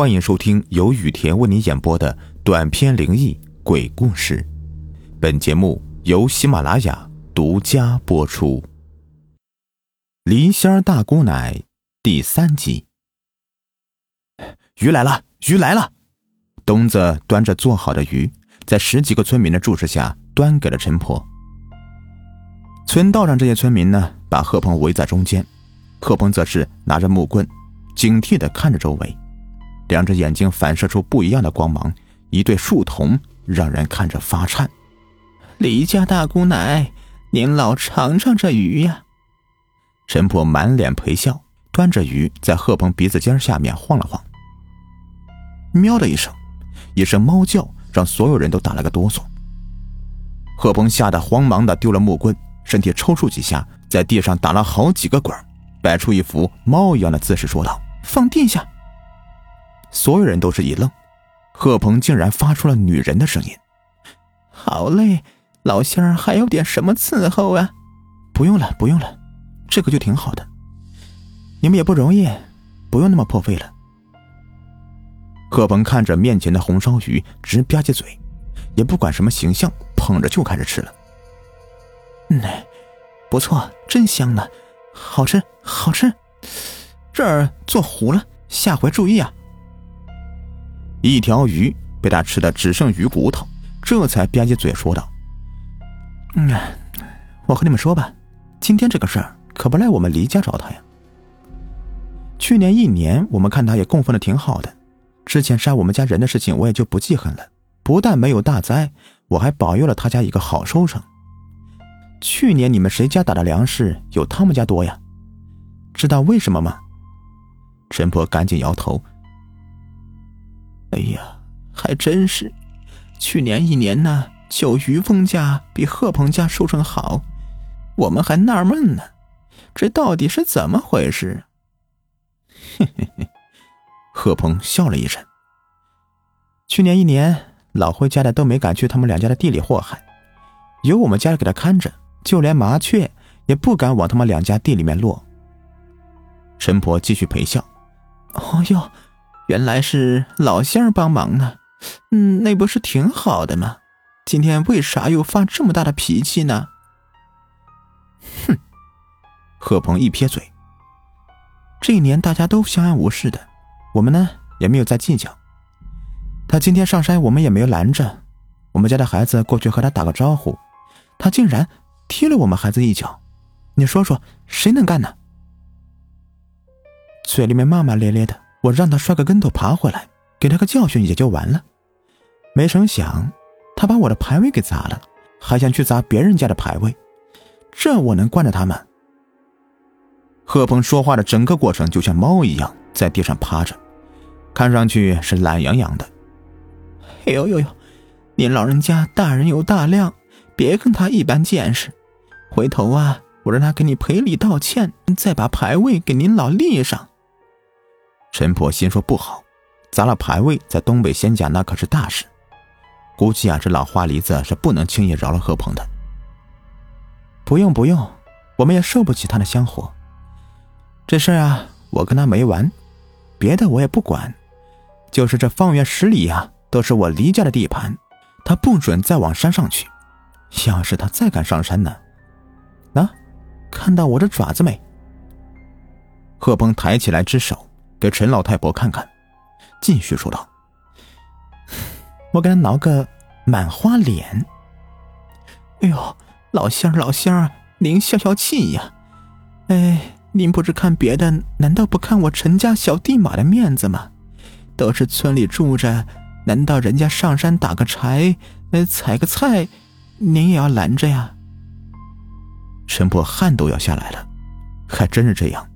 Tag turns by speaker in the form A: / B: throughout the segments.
A: 欢迎收听由雨田为你演播的短篇灵异鬼故事。本节目由喜马拉雅独家播出。梨仙大姑奶第三集。鱼来了，鱼来了！东子端着做好的鱼，在十几个村民的注视下端给了陈婆。村道上这些村民呢，把贺鹏围在中间，贺鹏则是拿着木棍。警惕的看着周围，两只眼睛反射出不一样的光芒，一对树瞳让人看着发颤。
B: 李家大姑奶，您老尝尝这鱼呀！
A: 陈婆满脸陪笑，端着鱼在贺鹏鼻子尖下面晃了晃。喵的一声，一声猫叫让所有人都打了个哆嗦。贺鹏吓得慌忙的丢了木棍，身体抽搐几下，在地上打了好几个滚摆出一副猫一样的姿势，说道：“
B: 放地下！”
A: 所有人都是一愣，贺鹏竟然发出了女人的声音。
B: “好嘞，老仙儿还有点什么伺候啊？”“
A: 不用了，不用了，这个就挺好的。你们也不容易，不用那么破费了。”贺鹏看着面前的红烧鱼，直吧唧嘴，也不管什么形象，捧着就开始吃了。
B: “嗯，不错，真香呢。”好吃，好吃，这儿做糊了，下回注意啊！
A: 一条鱼被他吃的只剩鱼骨头，这才吧唧嘴说道：“
B: 嗯，我和你们说吧，今天这个事儿可不赖我们黎家找他呀。去年一年，我们看他也供奉的挺好的，之前杀我们家人的事情我也就不记恨了。不但没有大灾，我还保佑了他家一个好收成。”去年你们谁家打的粮食有他们家多呀？知道为什么吗？
A: 陈婆赶紧摇头。
B: 哎呀，还真是，去年一年呢，就于峰家比贺鹏家收成好，我们还纳闷呢，这到底是怎么回事？
A: 嘿嘿嘿，贺鹏笑了一声。
B: 去年一年，老辉家的都没敢去他们两家的地里祸害，有我们家给他看着。就连麻雀也不敢往他们两家地里面落。
A: 陈婆继续陪笑：“
B: 哦哟，原来是老乡儿帮忙呢。嗯，那不是挺好的吗？今天为啥又发这么大的脾气呢？”
A: 哼，贺鹏一撇嘴：“
B: 这一年大家都相安无事的，我们呢也没有再计较。他今天上山，我们也没有拦着。我们家的孩子过去和他打个招呼，他竟然……”踢了我们孩子一脚，你说说谁能干呢？嘴里面骂骂咧咧的，我让他摔个跟头爬回来，给他个教训也就完了。没成想，他把我的牌位给砸了，还想去砸别人家的牌位，这我能惯着他吗？
A: 贺鹏说话的整个过程就像猫一样在地上趴着，看上去是懒洋洋的。
B: 哎呦呦呦，您老人家大人有大量，别跟他一般见识。回头啊，我让他给你赔礼道歉，再把牌位给您老立上。
A: 陈婆心说不好，砸了牌位，在东北仙家那可是大事，估计啊，这老花梨子是不能轻易饶了贺鹏的。
B: 不用不用，我们也受不起他的香火。这事啊，我跟他没完，别的我也不管，就是这方圆十里呀，都是我黎家的地盘，他不准再往山上去。要是他再敢上山呢？啊，看到我的爪子没？
A: 贺鹏抬起来只手给陈老太婆看看，继续说道：“
B: 我给他挠个满花脸。”哎呦，老仙儿老仙儿，您消消气呀！哎，您不是看别的，难道不看我陈家小地马的面子吗？都是村里住着，难道人家上山打个柴，呃，采个菜，您也要拦着呀？
A: 陈婆汗都要下来了，还真是这样，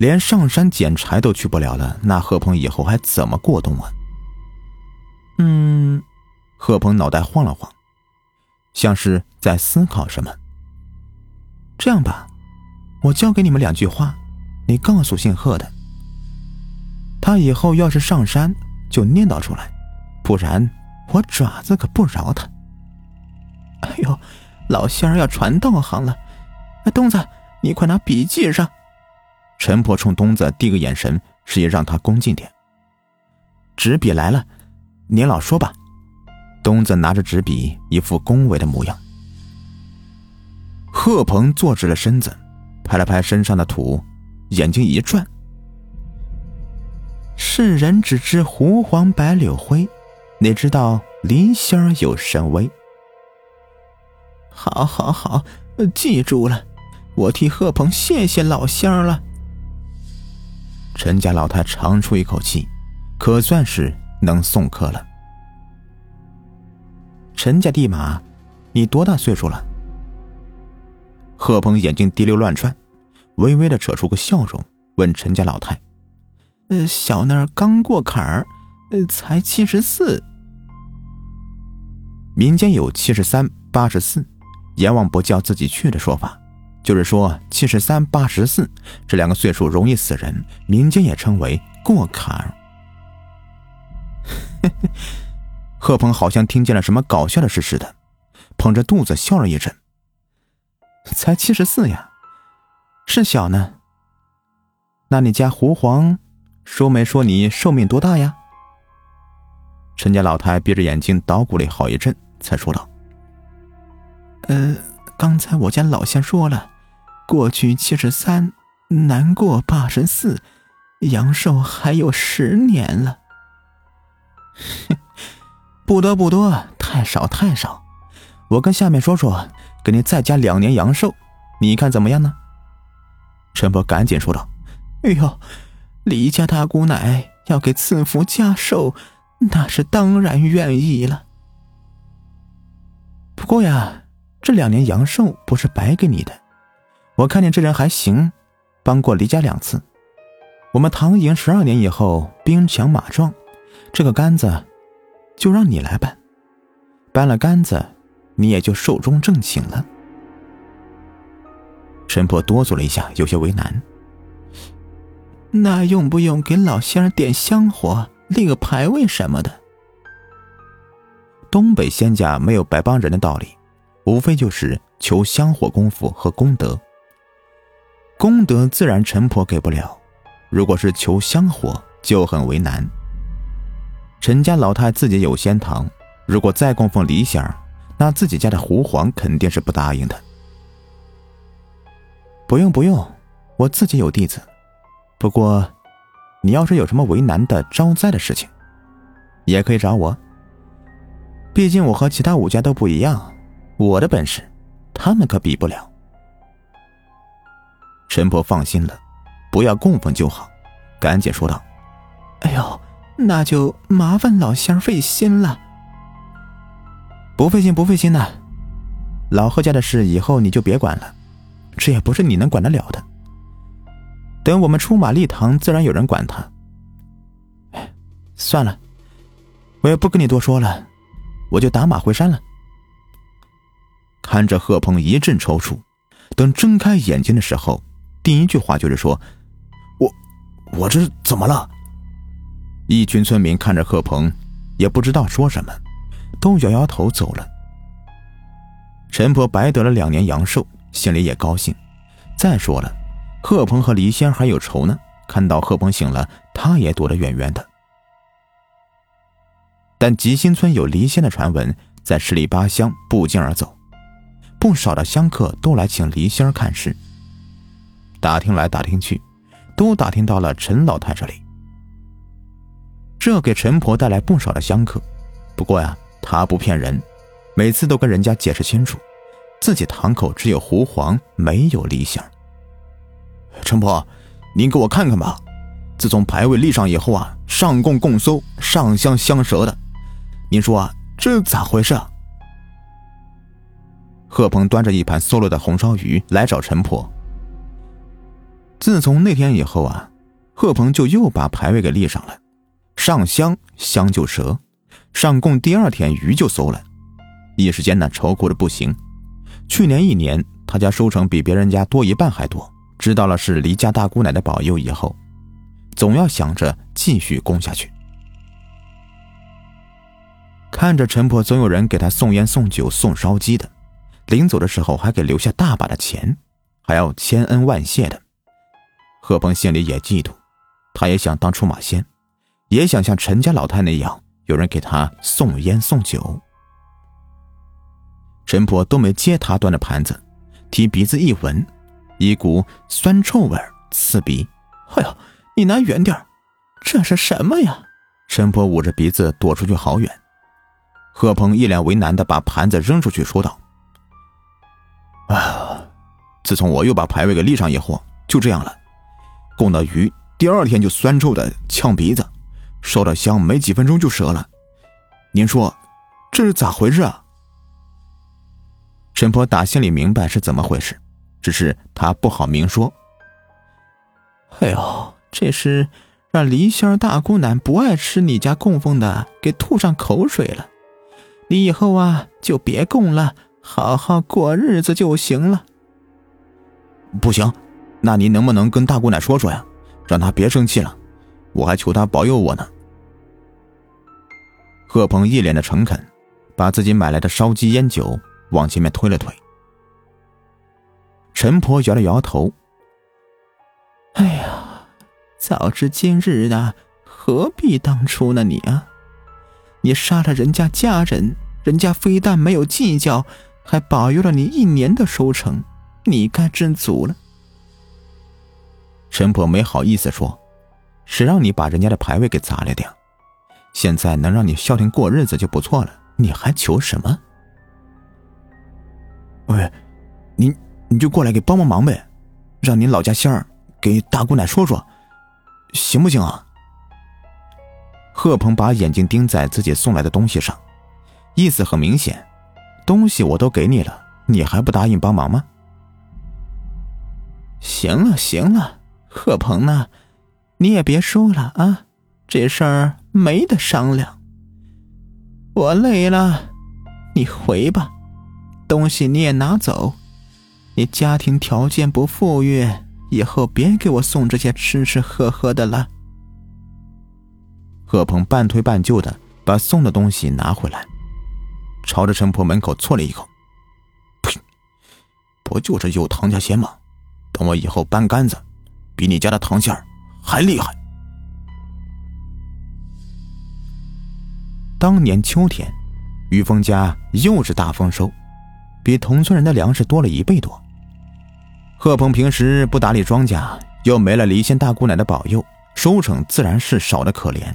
A: 连上山捡柴都去不了了，那贺鹏以后还怎么过冬啊？
B: 嗯，
A: 贺鹏脑袋晃了晃，像是在思考什么。
B: 这样吧，我教给你们两句话，你告诉姓贺的，他以后要是上山就念叨出来，不然我爪子可不饶他。哎呦！老仙儿要传道行了，东子，你快拿笔记上。
A: 陈婆冲东子递个眼神，示意让他恭敬点。
B: 纸笔来了，您老说吧。
A: 东子拿着纸笔，一副恭维的模样。贺鹏坐直了身子，拍了拍身上的土，眼睛一转：“
B: 世人只知湖黄白柳灰，哪知道梨心有神威？”好，好，好，记住了，我替贺鹏谢谢老乡了。
A: 陈家老太长出一口气，可算是能送客了。
B: 陈家地马，你多大岁数了？
A: 贺鹏眼睛滴溜乱转，微微的扯出个笑容，问陈家老太：“
B: 呃，小那儿刚过坎儿，呃，才七十四。
A: 民间有七十三、八十四，阎王不叫自己去的说法，就是说七十三、八十四这两个岁数容易死人，民间也称为过坎。”贺鹏好像听见了什么搞笑的事似的，捧着肚子笑了一阵。
B: 才七十四呀，是小呢。那你家胡黄说没说你寿命多大呀？
A: 陈家老太闭着眼睛捣鼓了好一阵，才说道：“
B: 呃，刚才我家老乡说了，过去七十三，难过八十四，阳寿还有十年了。”不多不多，太少太少。我跟下面说说，给你再加两年阳寿，你看怎么样呢？陈伯赶紧说道：“哎呦，李家大姑奶要给赐福加寿，那是当然愿意了。不过呀，这两年阳寿不是白给你的。我看你这人还行，帮过李家两次。我们唐营十二年以后兵强马壮，这个杆子。”就让你来搬，搬了杆子，你也就寿终正寝了。
A: 陈婆哆嗦了一下，有些为难。
B: 那用不用给老仙儿点香火、立个牌位什么的？
A: 东北仙家没有白帮人的道理，无非就是求香火功夫和功德。功德自然陈婆给不了，如果是求香火，就很为难。陈家老太自己有仙堂，如果再供奉李仙儿，那自己家的狐皇肯定是不答应的。
B: 不用不用，我自己有弟子。不过，你要是有什么为难的招灾的事情，也可以找我。毕竟我和其他五家都不一样，我的本事，他们可比不了。
A: 陈婆放心了，不要供奉就好，赶紧说道：“
B: 哎呦。”那就麻烦老乡费心了。不费心不费心的，老贺家的事以后你就别管了，这也不是你能管得了的。等我们出马立堂，自然有人管他。算了，我也不跟你多说了，我就打马回山了。
A: 看着贺鹏一阵抽搐，等睁开眼睛的时候，第一句话就是说：“我，我这是怎么了？”一群村民看着贺鹏，也不知道说什么，都摇摇头走了。陈婆白得了两年阳寿，心里也高兴。再说了，贺鹏和黎仙还有仇呢，看到贺鹏醒了，他也躲得远远的。但吉新村有离仙的传闻，在十里八乡不胫而走，不少的香客都来请离仙看事。打听来打听去，都打听到了陈老太这里。这给陈婆带来不少的香客，不过呀，她不骗人，每次都跟人家解释清楚，自己堂口只有狐黄，没有李想。陈婆，您给我看看吧，自从牌位立上以后啊，上供供搜，上香香舌的，您说啊，这咋回事啊？贺鹏端着一盘馊了的红烧鱼来找陈婆。自从那天以后啊，贺鹏就又把牌位给立上了。上香香就折，上供第二天鱼就馊了，一时间呢愁苦的不行。去年一年他家收成比别人家多一半还多，知道了是离家大姑奶的保佑以后，总要想着继续供下去。看着陈婆总有人给他送烟送酒送烧鸡的，临走的时候还给留下大把的钱，还要千恩万谢的，贺鹏心里也嫉妒，他也想当出马仙。也想像陈家老太那样，有人给他送烟送酒。陈婆都没接他端的盘子，提鼻子一闻，一股酸臭味刺鼻。
B: 哎呦，你拿远点这是什么呀？
A: 陈婆捂着鼻子躲出去好远。贺鹏一脸为难的把盘子扔出去，说道：“啊，自从我又把牌位给立上以后，就这样了。供的鱼第二天就酸臭的呛鼻子，烧的香没几分钟就折了。您说这是咋回事啊？”陈婆打心里明白是怎么回事，只是她不好明说。
B: 哎呦，这是让梨仙大姑奶不爱吃你家供奉的，给吐上口水了。你以后啊，就别供了，好好过日子就行了。
A: 不行，那您能不能跟大姑奶说说呀，让她别生气了？我还求她保佑我呢。贺鹏一脸的诚恳，把自己买来的烧鸡烟酒。往前面推了推，陈婆摇了摇头。
B: 哎呀，早知今日呢，何必当初呢？你啊，你杀了人家家人，人家非但没有计较，还保佑了你一年的收成，你该知足了。
A: 陈婆没好意思说：“谁让你把人家的牌位给砸了的？现在能让你消停过日子就不错了，你还求什么？”喂，你你就过来给帮帮忙呗，让您老家仙儿给大姑奶说说，行不行啊？贺鹏把眼睛盯在自己送来的东西上，意思很明显，东西我都给你了，你还不答应帮忙吗？
B: 行了行了，贺鹏呢，你也别说了啊，这事儿没得商量。我累了，你回吧。东西你也拿走，你家庭条件不富裕，以后别给我送这些吃吃喝喝的了。
A: 贺鹏半推半就的把送的东西拿回来，朝着陈婆门口啐了一口：“呸！不就是有唐家仙吗？等我以后搬杆子，比你家的唐仙儿还厉害。”当年秋天，于峰家又是大丰收。比同村人的粮食多了一倍多。贺鹏平时不打理庄稼，又没了离仙大姑奶的保佑，收成自然是少的可怜。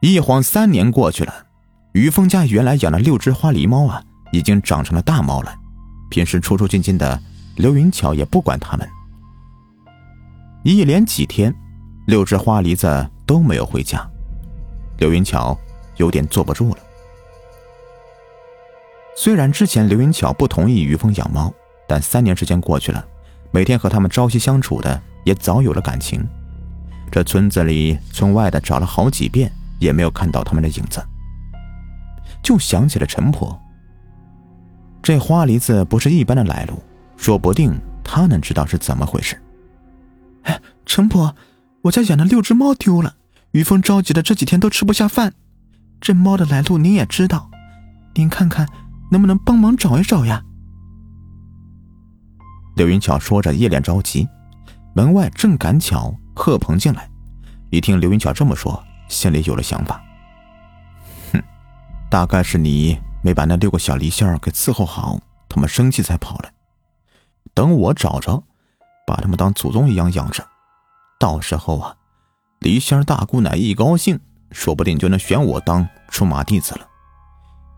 A: 一晃三年过去了，于峰家原来养的六只花狸猫啊，已经长成了大猫了。平时出出进进的刘云巧也不管它们。一连几天，六只花狸子都没有回家，刘云巧有点坐不住了。虽然之前刘云巧不同意于峰养猫，但三年时间过去了，每天和他们朝夕相处的也早有了感情。这村子里、村外的找了好几遍，也没有看到他们的影子，就想起了陈婆。这花梨子不是一般的来路，说不定他能知道是怎么回事。
B: 哎，陈婆，我家养的六只猫丢了，于峰着急的这几天都吃不下饭。这猫的来路您也知道，您看看。能不能帮忙找一找呀？
A: 刘云巧说着，一脸着急。门外正赶巧贺鹏进来，一听刘云巧这么说，心里有了想法。大概是你没把那六个小梨仙儿给伺候好，他们生气才跑了。等我找着，把他们当祖宗一样养着，到时候啊，梨仙大姑奶一高兴，说不定就能选我当出马弟子了。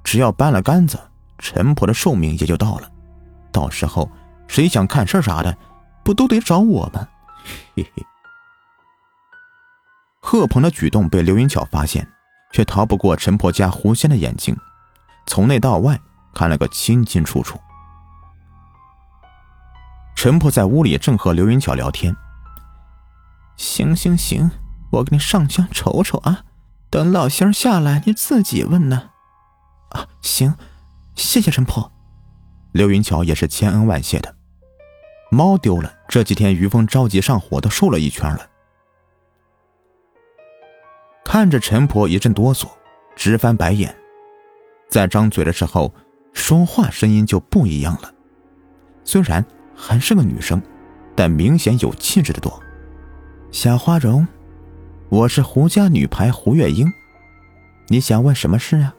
A: 只要搬了杆子。陈婆的寿命也就到了，到时候谁想看事啥的，不都得找我吗？嘿嘿。贺鹏的举动被刘云巧发现，却逃不过陈婆家狐仙的眼睛，从内到外看了个清清楚楚。陈婆在屋里正和刘云巧聊天。
B: 行行行，我给你上香瞅瞅啊，等老仙下来你自己问呢。啊，行。谢谢陈婆，
A: 刘云巧也是千恩万谢的。猫丢了，这几天于峰着急上火，都瘦了一圈了。看着陈婆一阵哆嗦，直翻白眼，在张嘴的时候，说话声音就不一样了。虽然还是个女生，但明显有气质的多。
B: 小花荣，我是胡家女排胡月英，你想问什么事啊？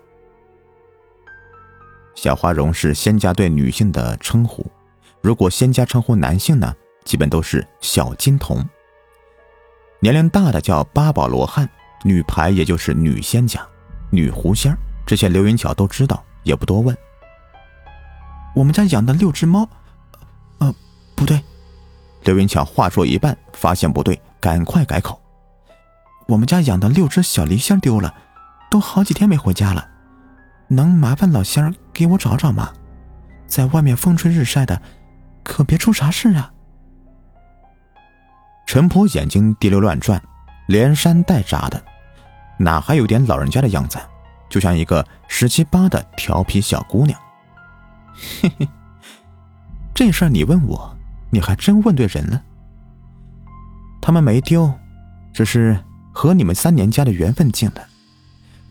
A: 小花荣是仙家对女性的称呼，如果仙家称呼男性呢，基本都是小金童。年龄大的叫八宝罗汉，女排也就是女仙家、女狐仙这些刘云巧都知道，也不多问。
B: 我们家养的六只猫，呃，不对。
A: 刘云巧话说一半，发现不对，赶快改口。
B: 我们家养的六只小狸仙丢了，都好几天没回家了。能麻烦老仙儿给我找找吗？在外面风吹日晒的，可别出啥事啊！
A: 陈婆眼睛滴溜乱转，连扇带眨的，哪还有点老人家的样子？就像一个十七八的调皮小姑娘。
B: 嘿嘿，这事儿你问我，你还真问对人了。他们没丢，只是和你们三年家的缘分尽了。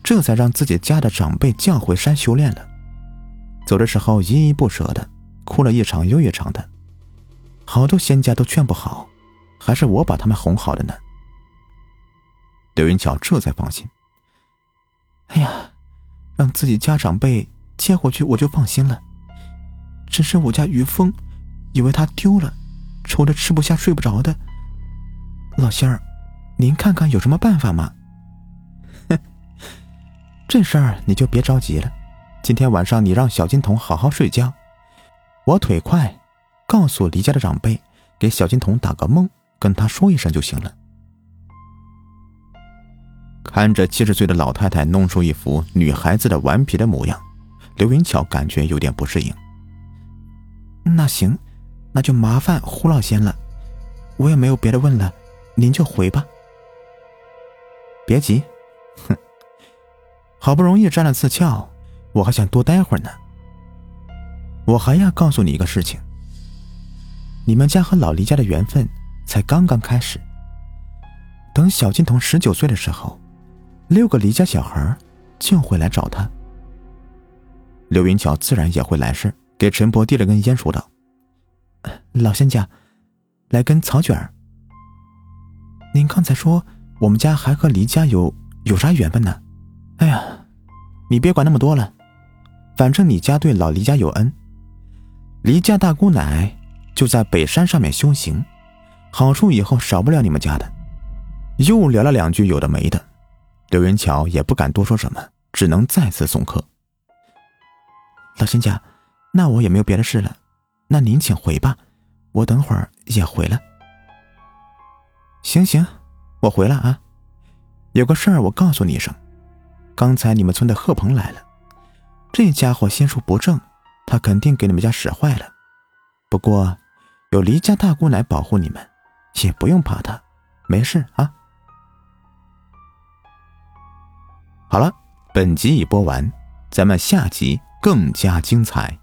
B: 这才让自己家的长辈降回山修炼了，走的时候依依不舍的，哭了一场又一场的，好多仙家都劝不好，还是我把他们哄好的呢。
A: 刘云巧这才放心。
B: 哎呀，让自己家长辈接回去我就放心了，只是我家于峰，以为他丢了，愁得吃不下睡不着的。老仙儿，您看看有什么办法吗？这事儿你就别着急了，今天晚上你让小金童好好睡觉，我腿快，告诉离家的长辈，给小金童打个梦，跟他说一声就行了。
A: 看着七十岁的老太太弄出一副女孩子的顽皮的模样，刘云巧感觉有点不适应。
B: 那行，那就麻烦胡老仙了，我也没有别的问了，您就回吧。
A: 别急，哼。好不容易沾了次窍，我还想多待会儿呢。我还要告诉你一个事情。
B: 你们家和老黎家的缘分才刚刚开始。等小金童十九岁的时候，六个黎家小孩就会来找他。
A: 刘云巧自然也会来事，给陈伯递了根烟，说道：“
B: 老仙家，来根草卷儿。您刚才说我们家还和黎家有有啥缘分呢？”哎呀，你别管那么多了，反正你家对老黎家有恩，黎家大姑奶就在北山上面修行，好处以后少不了你们家的。
A: 又聊了两句有的没的，刘云巧也不敢多说什么，只能再次送客。
B: 老仙家，那我也没有别的事了，那您请回吧，我等会儿也回来。行行，我回了啊，有个事儿我告诉你一声。刚才你们村的贺鹏来了，这家伙心术不正，他肯定给你们家使坏了。不过，有黎家大姑奶保护你们，也不用怕他，没事啊。
A: 好了，本集已播完，咱们下集更加精彩。